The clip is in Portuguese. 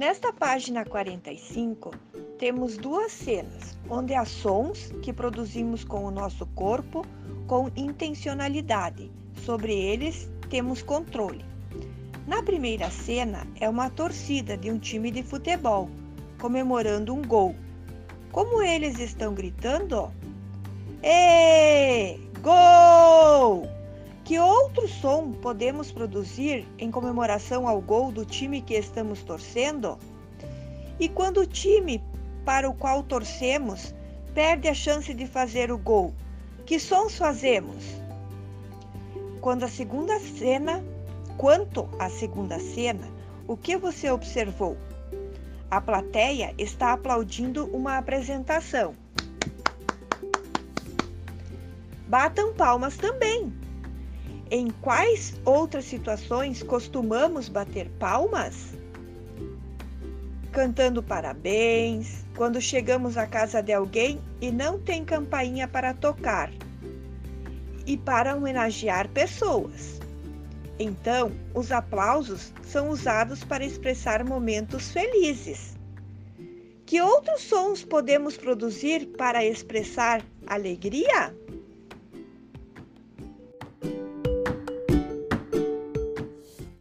Nesta página 45, temos duas cenas, onde há sons que produzimos com o nosso corpo com intencionalidade. Sobre eles temos controle. Na primeira cena é uma torcida de um time de futebol comemorando um gol. Como eles estão gritando? Ê! Som podemos produzir em comemoração ao gol do time que estamos torcendo? E quando o time para o qual torcemos perde a chance de fazer o gol, que sons fazemos? Quando a segunda cena, quanto à segunda cena, o que você observou? A plateia está aplaudindo uma apresentação. Batam palmas também. Em quais outras situações costumamos bater palmas? Cantando parabéns, quando chegamos à casa de alguém e não tem campainha para tocar, e para homenagear pessoas. Então, os aplausos são usados para expressar momentos felizes. Que outros sons podemos produzir para expressar alegria?